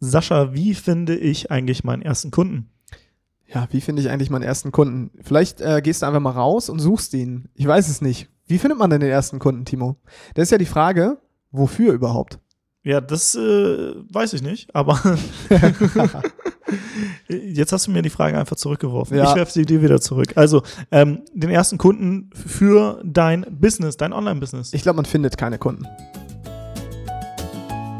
Sascha, wie finde ich eigentlich meinen ersten Kunden? Ja, wie finde ich eigentlich meinen ersten Kunden? Vielleicht äh, gehst du einfach mal raus und suchst ihn. Ich weiß es nicht. Wie findet man denn den ersten Kunden, Timo? Das ist ja die Frage, wofür überhaupt? Ja, das äh, weiß ich nicht, aber jetzt hast du mir die Frage einfach zurückgeworfen. Ja. Ich werfe sie dir wieder zurück. Also, ähm, den ersten Kunden für dein Business, dein Online-Business. Ich glaube, man findet keine Kunden.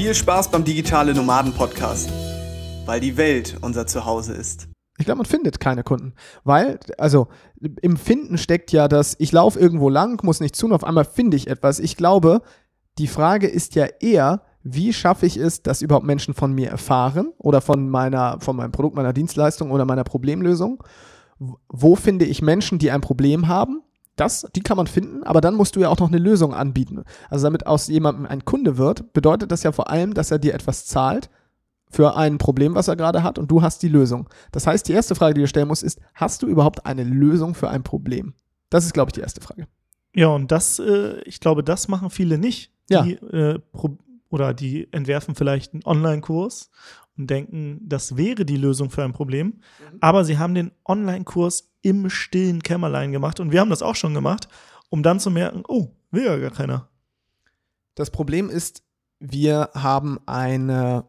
Viel Spaß beim Digitale Nomaden Podcast, weil die Welt unser Zuhause ist. Ich glaube, man findet keine Kunden. Weil, also im Finden steckt ja das, ich laufe irgendwo lang, muss nichts tun, auf einmal finde ich etwas. Ich glaube, die Frage ist ja eher, wie schaffe ich es, dass überhaupt Menschen von mir erfahren oder von meiner, von meinem Produkt, meiner Dienstleistung oder meiner Problemlösung? Wo finde ich Menschen, die ein Problem haben? Das, die kann man finden, aber dann musst du ja auch noch eine Lösung anbieten. Also damit aus jemandem ein Kunde wird, bedeutet das ja vor allem, dass er dir etwas zahlt für ein Problem, was er gerade hat und du hast die Lösung. Das heißt, die erste Frage, die du stellen musst, ist, hast du überhaupt eine Lösung für ein Problem? Das ist, glaube ich, die erste Frage. Ja, und das, äh, ich glaube, das machen viele nicht. Ja. Die, äh, oder die entwerfen vielleicht einen Online-Kurs und denken, das wäre die Lösung für ein Problem. Aber sie haben den Online-Kurs im stillen Kämmerlein gemacht und wir haben das auch schon gemacht, um dann zu merken, oh, will ja gar keiner. Das Problem ist, wir haben eine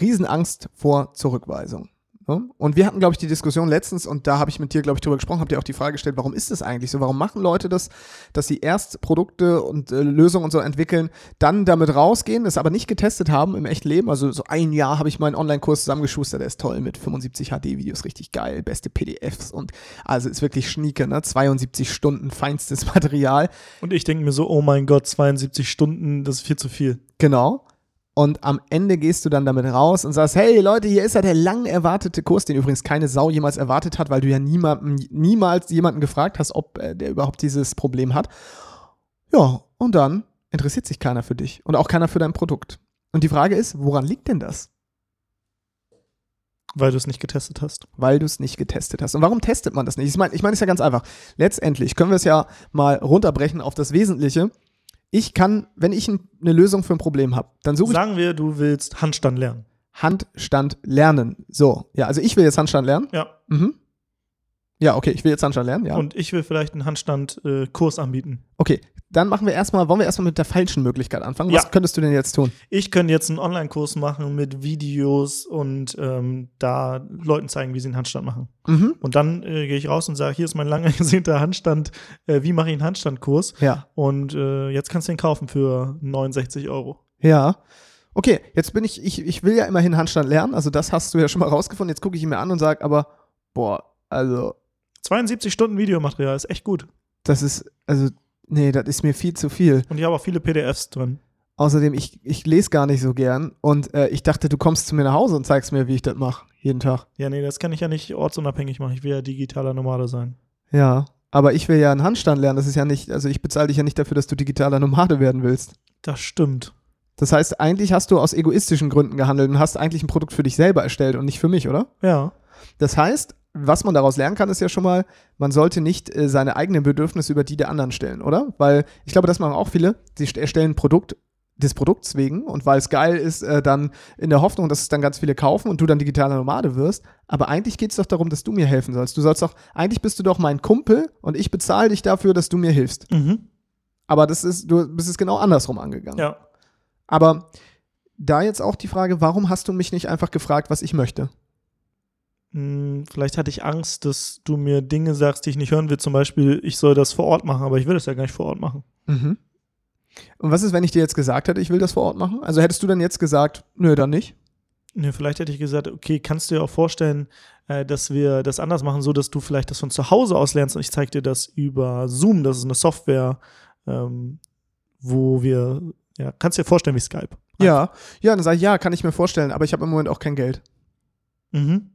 Riesenangst vor Zurückweisung. Ne? Und wir hatten, glaube ich, die Diskussion letztens und da habe ich mit dir, glaube ich, drüber gesprochen, habe dir auch die Frage gestellt, warum ist das eigentlich so? Warum machen Leute das, dass sie erst Produkte und äh, Lösungen und so entwickeln, dann damit rausgehen, das aber nicht getestet haben im echten Leben? Also so ein Jahr habe ich meinen Online-Kurs zusammengeschustert, der ist toll mit 75 HD-Videos, richtig geil, beste PDFs und also ist wirklich schnieke, ne? 72 Stunden feinstes Material. Und ich denke mir so, oh mein Gott, 72 Stunden, das ist viel zu viel. Genau. Und am Ende gehst du dann damit raus und sagst, hey Leute, hier ist ja der lang erwartete Kurs, den übrigens keine Sau jemals erwartet hat, weil du ja niemanden, niemals jemanden gefragt hast, ob äh, der überhaupt dieses Problem hat. Ja, und dann interessiert sich keiner für dich und auch keiner für dein Produkt. Und die Frage ist, woran liegt denn das? Weil du es nicht getestet hast. Weil du es nicht getestet hast. Und warum testet man das nicht? Ich meine, ich meine, es ist ja ganz einfach. Letztendlich können wir es ja mal runterbrechen auf das Wesentliche. Ich kann, wenn ich ein, eine Lösung für ein Problem habe, dann suche ich Sagen wir, du willst Handstand lernen. Handstand lernen. So, ja, also ich will jetzt Handstand lernen. Ja. Mhm. Ja, okay, ich will jetzt Handstand lernen, ja. Und ich will vielleicht einen Handstand-Kurs anbieten. okay, dann machen wir erstmal, wollen wir erstmal mit der falschen Möglichkeit anfangen? Ja. Was könntest du denn jetzt tun? Ich könnte jetzt einen Online-Kurs machen mit Videos und ähm, da Leuten zeigen, wie sie einen Handstand machen. Mhm. Und dann äh, gehe ich raus und sage, hier ist mein lang ersehnter Handstand, äh, wie mache ich einen Handstandkurs? Ja. Und äh, jetzt kannst du den kaufen für 69 Euro. Ja. Okay, jetzt bin ich, ich, ich will ja immerhin Handstand lernen, also das hast du ja schon mal rausgefunden. Jetzt gucke ich ihn mir an und sage, aber, boah, also, 72 Stunden Videomaterial ist echt gut. das ist, also, nee, das ist mir viel zu viel. Und ich habe auch viele PDFs drin. Außerdem, ich, ich lese gar nicht so gern und äh, ich dachte, du kommst zu mir nach Hause und zeigst mir, wie ich das mache, jeden Tag. Ja, nee, das kann ich ja nicht ortsunabhängig machen. Ich will ja digitaler Nomade sein. Ja, aber ich will ja einen Handstand lernen. Das ist ja nicht, also ich bezahle dich ja nicht dafür, dass du digitaler Nomade werden willst. Das stimmt. Das heißt, eigentlich hast du aus egoistischen Gründen gehandelt und hast eigentlich ein Produkt für dich selber erstellt und nicht für mich, oder? Ja. Das heißt, was man daraus lernen kann, ist ja schon mal, man sollte nicht äh, seine eigenen Bedürfnisse über die der anderen stellen, oder? Weil ich glaube, das machen auch viele. Sie st- erstellen ein Produkt des Produkts wegen und weil es geil ist, äh, dann in der Hoffnung, dass es dann ganz viele kaufen und du dann digitaler Nomade wirst. Aber eigentlich geht es doch darum, dass du mir helfen sollst. Du sollst doch, eigentlich bist du doch mein Kumpel und ich bezahle dich dafür, dass du mir hilfst. Mhm. Aber das ist, du bist es genau andersrum angegangen. Ja. Aber da jetzt auch die Frage, warum hast du mich nicht einfach gefragt, was ich möchte? Hm, Vielleicht hatte ich Angst, dass du mir Dinge sagst, die ich nicht hören will. Zum Beispiel, ich soll das vor Ort machen, aber ich will das ja gar nicht vor Ort machen. Mhm. Und was ist, wenn ich dir jetzt gesagt hätte, ich will das vor Ort machen? Also hättest du dann jetzt gesagt, nö, dann nicht? Nee, vielleicht hätte ich gesagt, okay, kannst du dir auch vorstellen, äh, dass wir das anders machen, so dass du vielleicht das von zu Hause aus lernst und ich zeige dir das über Zoom. Das ist eine Software, ähm, wo wir, ja, kannst dir vorstellen wie Skype. Ja, ja, dann sage ich, ja, kann ich mir vorstellen, aber ich habe im Moment auch kein Geld. Mhm.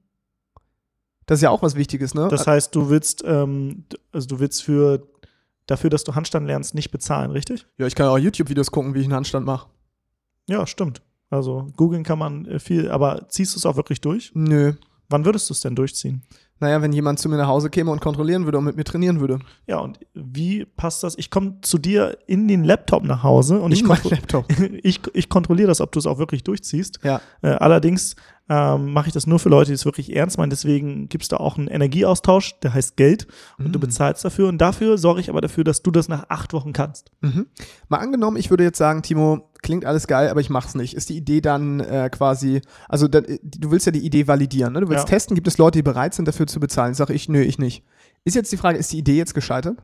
Das ist ja auch was Wichtiges, ne? Das heißt, du willst, ähm, also du willst für dafür, dass du Handstand lernst, nicht bezahlen, richtig? ja, ich kann ja auch YouTube-Videos gucken, wie ich einen Handstand mache. Ja, stimmt. Also googeln kann man äh, viel, aber ziehst du es auch wirklich durch? Nö. Wann würdest du es denn durchziehen? Naja, wenn jemand zu mir nach Hause käme und kontrollieren würde und mit mir trainieren würde. Ja, und wie passt das? Ich komme zu dir in den Laptop nach Hause und ich, kontro Laptop. ich, ich kontrolliere das, ob du es auch wirklich durchziehst. Ja. Äh, allerdings ähm, mache ich das nur für Leute, die es wirklich ernst meinen. Deswegen gibt es da auch einen Energieaustausch, der heißt Geld und du Mhm. bezahlst dafür. Und dafür sorge ich aber dafür, dass du das nach acht Wochen kannst. Mhm. Mal angenommen, ich würde jetzt sagen, Timo, klingt alles geil, aber ich mach's nicht. Ist die Idee dann äh, quasi, also äh, du willst ja die Idee validieren, ne? Du willst Ja. testen, gibt es Leute, die bereit sind, dafür zu bezahlen? Sag ich, nö, ich nicht. Ist jetzt die Frage, ist die Idee jetzt gescheitert?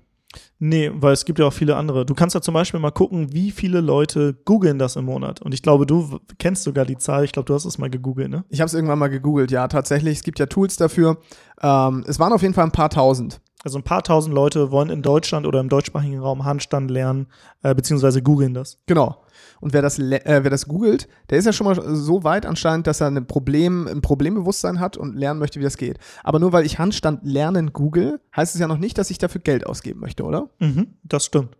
Nee, weil es gibt ja auch viele andere. Du kannst ja zum Beispiel mal gucken, wie viele Leute googeln das im Monat. Und ich glaube, du kennst sogar die Zahl. Ich glaube, du hast es mal gegoogelt, ne? Ich habe es irgendwann mal gegoogelt, ja, tatsächlich. Es gibt ja Tools dafür. Ähm, es waren auf jeden Fall ein paar tausend. Also ein paar tausend Leute wollen in Deutschland oder im deutschsprachigen Raum Handstand lernen, äh, beziehungsweise googeln das. Genau. Und wer das, äh, wer das googelt, der ist ja schon mal so weit anscheinend, dass er ein Problem, ein Problembewusstsein hat und lernen möchte, wie das geht. Aber nur weil ich Handstand lernen google, heißt es ja noch nicht, dass ich dafür Geld ausgeben möchte, oder? Mhm, das stimmt.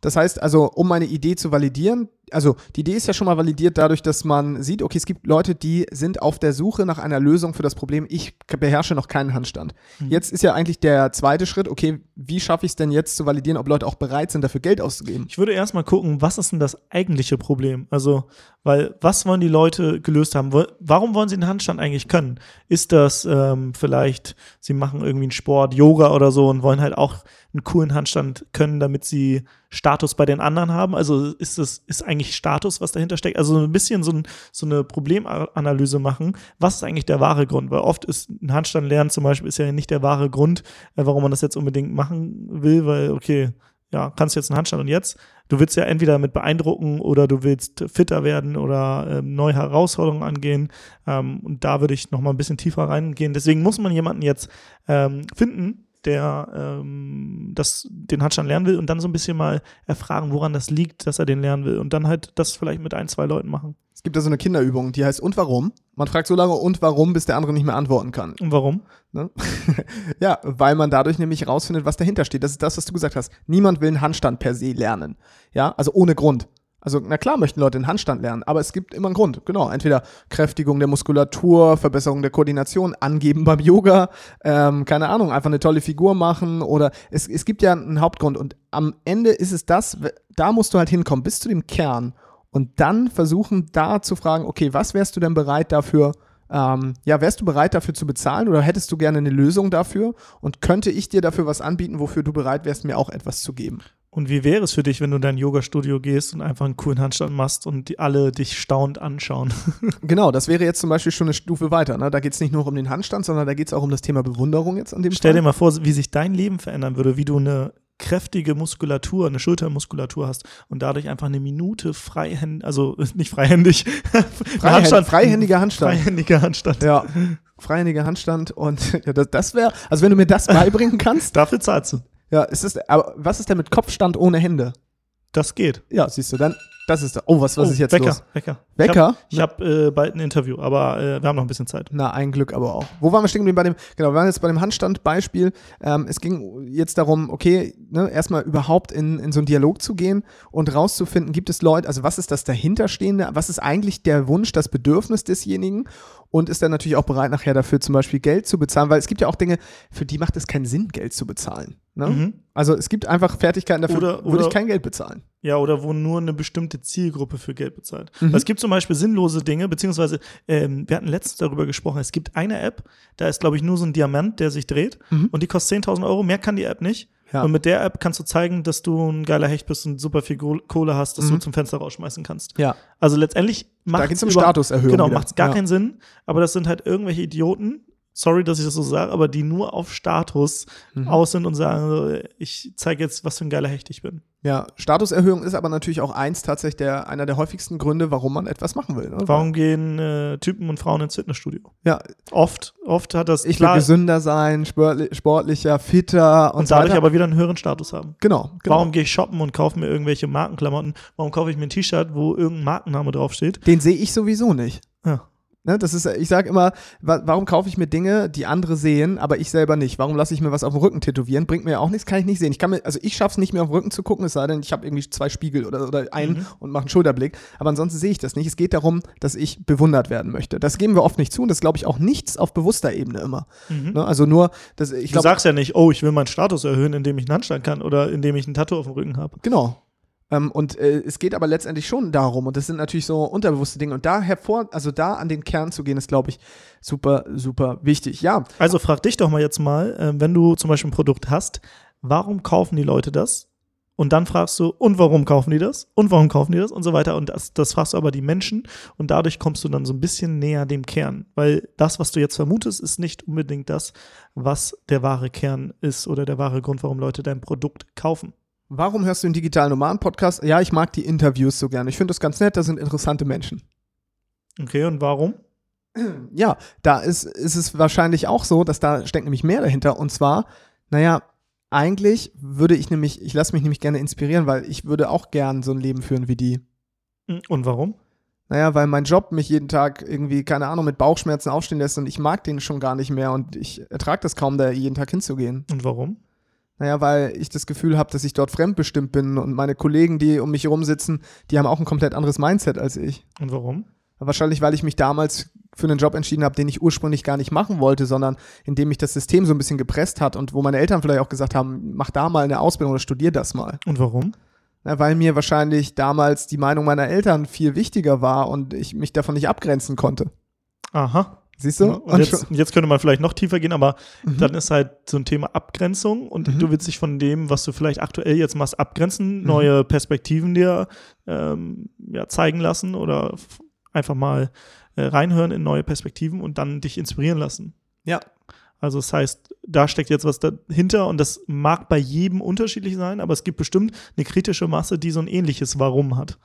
Das heißt also, um meine Idee zu validieren, also die Idee ist ja schon mal validiert dadurch, dass man sieht, okay, es gibt Leute, die sind auf der Suche nach einer Lösung für das Problem, ich beherrsche noch keinen Handstand. Mhm. Jetzt ist ja eigentlich der zweite Schritt, okay, wie schaffe ich es denn jetzt zu validieren, ob Leute auch bereit sind, dafür Geld auszugeben? Ich würde erstmal gucken, was ist denn das eigentliche Problem? Also, weil, was wollen die Leute gelöst haben? Warum wollen sie den Handstand eigentlich können? Ist das ähm, vielleicht, sie machen irgendwie einen Sport, Yoga oder so und wollen halt auch einen coolen Handstand können, damit sie Status bei den anderen haben? Also ist das, ist eigentlich Status, was dahinter steckt? Also ein bisschen so, ein, so eine Problemanalyse machen. Was ist eigentlich der wahre Grund? Weil oft ist ein Handstand lernen zum Beispiel ist ja nicht der wahre Grund, äh, warum man das jetzt unbedingt machen will, weil, okay, ja, kannst du jetzt einen Handstand und jetzt? Du willst ja entweder damit beeindrucken oder du willst fitter werden oder ähm, neue Herausforderungen angehen. Ähm, und da würde ich noch mal ein bisschen tiefer reingehen. Deswegen muss man jemanden jetzt ähm, finden, der ähm, das, den Handstand lernen will und dann so ein bisschen mal erfragen, woran das liegt, dass er den lernen will. Und dann halt das vielleicht mit ein, zwei Leuten machen. Es gibt da so eine Kinderübung, die heißt Und warum? Man fragt so lange Und warum, bis der andere nicht mehr antworten kann. Und warum? Ne? ja, weil man dadurch nämlich rausfindet, was dahinter steht. Das ist das, was du gesagt hast. Niemand will einen Handstand per se lernen. Ja, also ohne Grund. Also, na klar möchten Leute einen Handstand lernen, aber es gibt immer einen Grund. Genau. Entweder Kräftigung der Muskulatur, Verbesserung der Koordination, Angeben beim Yoga, ähm, keine Ahnung, einfach eine tolle Figur machen oder es, es gibt ja einen Hauptgrund. Und am Ende ist es das, da musst du halt hinkommen, bis zu dem Kern und dann versuchen, da zu fragen, okay, was wärst du denn bereit dafür, ähm, ja, wärst du bereit dafür zu bezahlen oder hättest du gerne eine Lösung dafür und könnte ich dir dafür was anbieten, wofür du bereit wärst, mir auch etwas zu geben? Und wie wäre es für dich, wenn du in dein Yoga-Studio gehst und einfach einen coolen Handstand machst und die alle dich staunend anschauen? Genau, das wäre jetzt zum Beispiel schon eine Stufe weiter. Ne? Da geht es nicht nur um den Handstand, sondern da geht es auch um das Thema Bewunderung jetzt an dem Stell dir Fall. mal vor, wie sich dein Leben verändern würde, wie du eine kräftige Muskulatur, eine Schultermuskulatur hast und dadurch einfach eine Minute freihändig, also nicht freihändig, Freihänd, freihändiger Handstand. freihändiger Handstand. Ja, freihändiger Handstand und ja, das, das wäre, also wenn du mir das beibringen kannst, Dafür zahlst du. Ja, ist das, aber was ist denn mit Kopfstand ohne Hände? Das geht. Ja, siehst du, dann, das ist, oh, was, was oh, ist jetzt Wecker, los? Wecker. Wecker? Ich habe hab, äh, bald ein Interview, aber äh, wir haben noch ein bisschen Zeit. Na, ein Glück aber auch. Wo waren wir stehen geblieben bei dem, genau, wir waren jetzt bei dem Handstand-Beispiel. Ähm, es ging jetzt darum, okay, ne, erstmal überhaupt in, in so einen Dialog zu gehen und rauszufinden, gibt es Leute, also was ist das dahinterstehende, was ist eigentlich der Wunsch, das Bedürfnis desjenigen und ist er natürlich auch bereit, nachher dafür zum Beispiel Geld zu bezahlen, weil es gibt ja auch Dinge, für die macht es keinen Sinn, Geld zu bezahlen. Ne? Mhm. Also es gibt einfach Fertigkeiten, dafür Oder- würde ich kein Geld bezahlen. Ja, oder wo nur eine bestimmte Zielgruppe für Geld bezahlt. Mhm. Es gibt zum Beispiel sinnlose Dinge, beziehungsweise ähm, wir hatten letztens darüber gesprochen, es gibt eine App, da ist, glaube ich, nur so ein Diamant, der sich dreht Mhm. und die kostet 10.000 Euro, mehr kann die App nicht. Ja. Und mit der App kannst du zeigen, dass du ein geiler Hecht bist und super viel Kohle hast, dass du Mhm. zum Fenster rausschmeißen kannst. Ja. Also letztendlich macht geht's um Statuserhöhung Genau, macht es gar Ja. keinen Sinn, aber das sind halt irgendwelche Idioten, sorry, dass ich das so sage, aber die nur auf Status Mhm. aus sind und sagen, so, ich zeige jetzt, was für ein geiler Hecht ich bin. Ja, Statuserhöhung ist aber natürlich auch eins tatsächlich der, einer der häufigsten Gründe, warum man etwas machen will. Ne? Warum gehen äh, Typen und Frauen ins Fitnessstudio? Ja, Oft, oft hat das ich will gesünder sein, sportli sportlicher, fitter und, und so dadurch weiter. aber wieder einen höheren Status haben. genau, genau. Warum gehe ich shoppen und kaufe mir irgendwelche Markenklamotten? Warum kaufe ich mir ein T-Shirt, wo irgendein Markenname draufsteht? Den sehe ich sowieso nicht. Ja. Ne, das ist, ich sage immer, wa warum kaufe ich mir Dinge, die andere sehen, aber ich selber nicht? Warum lasse ich mir was auf dem Rücken tätowieren? Bringt mir ja auch nichts, kann ich nicht sehen. Ich kann mir, also ich schaffe es nicht mehr auf den Rücken zu gucken, es sei denn, ich habe irgendwie zwei Spiegel oder, oder einen Mhm. und mache einen Schulterblick. Aber ansonsten sehe ich das nicht. Es geht darum, dass ich bewundert werden möchte. Das geben wir oft nicht zu und das glaube ich auch nichts auf bewusster Ebene immer. Ne, also nur, dass ich Du glaube, sagst ja nicht, oh, ich will meinen Status erhöhen, indem ich einen Handstand kann oder indem ich ein Tattoo auf dem Rücken habe. Genau. Ähm, und äh, es geht aber letztendlich schon darum, und das sind natürlich so unterbewusste Dinge. Und da hervor, also da an den Kern zu gehen, ist, glaube ich, super, super wichtig. Ja, Also frag dich doch mal jetzt mal, äh, wenn du zum Beispiel ein Produkt hast, warum kaufen die Leute das? Und dann fragst du, und warum kaufen die das? Und warum kaufen die das? Und so weiter. Und das, das fragst du aber die Menschen. Und dadurch kommst du dann so ein bisschen näher dem Kern. Weil das, was du jetzt vermutest, ist nicht unbedingt das, was der wahre Kern ist oder der wahre Grund, warum Leute dein Produkt kaufen. Warum hörst du den digitalen Nomaden-Podcast? Ja, ich mag die Interviews so gerne. Ich finde das ganz nett, da sind interessante Menschen. Okay, und warum? Ja, da ist, ist es wahrscheinlich auch so, dass da steckt nämlich mehr dahinter. Und zwar, naja, eigentlich würde ich nämlich, ich lasse mich nämlich gerne inspirieren, weil ich würde auch gern so ein Leben führen wie die. Und warum? Naja, weil mein Job mich jeden Tag irgendwie, keine Ahnung, mit Bauchschmerzen aufstehen lässt und ich mag den schon gar nicht mehr und ich ertrage das kaum, da jeden Tag hinzugehen. Und warum? Naja, weil ich das Gefühl habe, dass ich dort fremdbestimmt bin und meine Kollegen, die um mich herum sitzen, die haben auch ein komplett anderes Mindset als ich. Und warum? Wahrscheinlich, weil ich mich damals für einen Job entschieden habe, den ich ursprünglich gar nicht machen wollte, sondern in dem mich das System so ein bisschen gepresst hat und wo meine Eltern vielleicht auch gesagt haben, mach da mal eine Ausbildung oder studier das mal. Und warum? Na, weil mir wahrscheinlich damals die Meinung meiner Eltern viel wichtiger war und ich mich davon nicht abgrenzen konnte. Aha. Siehst du? Ja, Und jetzt, jetzt könnte man vielleicht noch tiefer gehen, aber Mhm. dann ist halt so ein Thema Abgrenzung und Mhm. du willst dich von dem, was du vielleicht aktuell jetzt machst, abgrenzen, neue Perspektiven dir ähm, ja, zeigen lassen oder einfach mal äh, reinhören in neue Perspektiven und dann dich inspirieren lassen. Ja. Also das heißt, da steckt jetzt was dahinter und das mag bei jedem unterschiedlich sein, aber es gibt bestimmt eine kritische Masse, die so ein ähnliches Warum hat.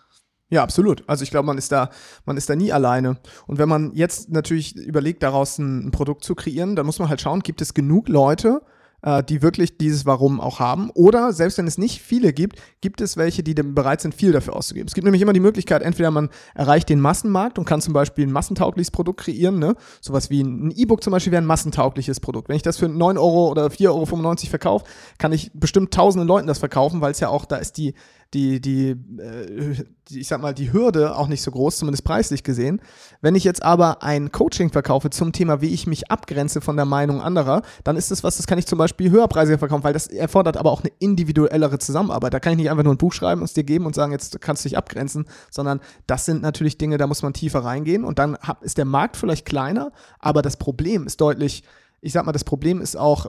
Ja, absolut. Also ich glaube, man ist da, man ist da nie alleine. Und wenn man jetzt natürlich überlegt, daraus ein, ein Produkt zu kreieren, dann muss man halt schauen, gibt es genug Leute, äh, die wirklich dieses Warum auch haben? Oder selbst wenn es nicht viele gibt, gibt es welche, die bereit sind, viel dafür auszugeben. Es gibt nämlich immer die Möglichkeit, entweder man erreicht den Massenmarkt und kann zum Beispiel ein massentaugliches Produkt kreieren, ne? Sowas wie ein E-Book zum Beispiel wäre ein massentaugliches Produkt. Wenn ich das für 9 Euro oder 4,95 Euro verkaufe, kann ich bestimmt tausenden Leuten das verkaufen, weil es ja auch, da ist die, die, die, äh, die, ich sag mal, die Hürde auch nicht so groß, zumindest preislich gesehen. Wenn ich jetzt aber ein Coaching verkaufe zum Thema, wie ich mich abgrenze von der Meinung anderer, dann ist das was, das kann ich zum Beispiel höherpreisiger verkaufen, weil das erfordert aber auch eine individuellere Zusammenarbeit. Da kann ich nicht einfach nur ein Buch schreiben und es dir geben und sagen, jetzt kannst du dich abgrenzen, sondern das sind natürlich Dinge, da muss man tiefer reingehen und dann hab, ist der Markt vielleicht kleiner, aber das Problem ist deutlich ich sag mal, das Problem ist auch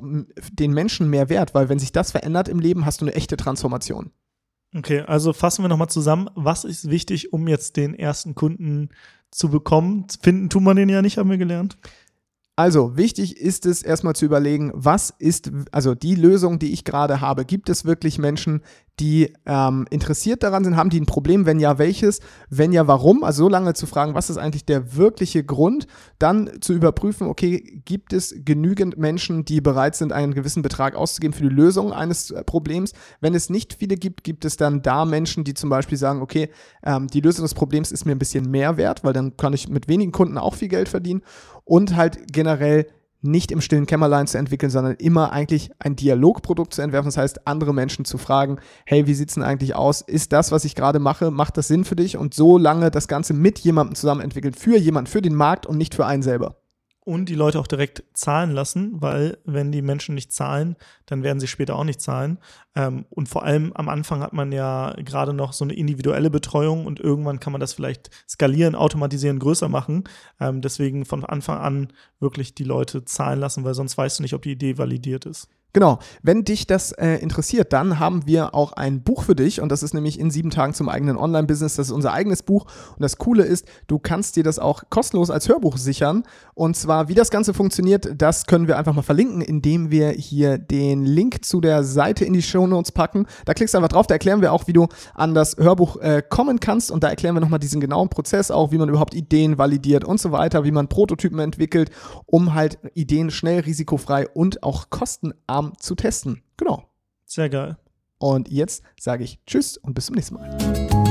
den Menschen mehr wert, weil wenn sich das verändert im Leben, hast du eine echte Transformation. Okay, also fassen wir nochmal zusammen. Was ist wichtig, um jetzt den ersten Kunden zu bekommen? Finden tut man den ja nicht, haben wir gelernt. Also, wichtig ist es erstmal zu überlegen, was ist, also die Lösung, die ich gerade habe, gibt es wirklich Menschen, die ähm, interessiert daran sind, haben die ein Problem, wenn ja, welches, wenn ja, warum, also so lange zu fragen, was ist eigentlich der wirkliche Grund, dann zu überprüfen, okay, gibt es genügend Menschen, die bereit sind, einen gewissen Betrag auszugeben für die Lösung eines äh, Problems. Wenn es nicht viele gibt, gibt es dann da Menschen, die zum Beispiel sagen, okay, ähm, die Lösung des Problems ist mir ein bisschen mehr wert, weil dann kann ich mit wenigen Kunden auch viel Geld verdienen. Und halt generell nicht im stillen Kämmerlein zu entwickeln, sondern immer eigentlich ein Dialogprodukt zu entwerfen. Das heißt, andere Menschen zu fragen, hey, wie sieht's denn eigentlich aus? Ist das, was ich gerade mache, macht das Sinn für dich? Und so lange das Ganze mit jemandem zusammen entwickeln, für jemanden, für den Markt und nicht für einen selber. Und die Leute auch direkt zahlen lassen, weil wenn die Menschen nicht zahlen, dann werden sie später auch nicht zahlen. Ähm, und vor allem am Anfang hat man ja gerade noch so eine individuelle Betreuung und irgendwann kann man das vielleicht skalieren, automatisieren, größer machen. Ähm, deswegen von Anfang an wirklich die Leute zahlen lassen, weil sonst weißt du nicht, ob die Idee validiert ist. Genau. Wenn dich das äh, interessiert, dann haben wir auch ein Buch für dich und das ist nämlich in sieben Tagen zum eigenen Online-Business. Das ist unser eigenes Buch und das Coole ist, du kannst dir das auch kostenlos als Hörbuch sichern. Und zwar, wie das Ganze funktioniert, das können wir einfach mal verlinken, indem wir hier den Link zu der Seite in die Show Notes packen. Da klickst du einfach drauf, da erklären wir auch, wie du an das Hörbuch äh, kommen kannst und da erklären wir nochmal diesen genauen Prozess auch, wie man überhaupt Ideen validiert und so weiter, wie man Prototypen entwickelt, um halt Ideen schnell, risikofrei und auch kostenarm zu testen. Genau. Sehr geil. Und jetzt sage ich Tschüss und bis zum nächsten Mal.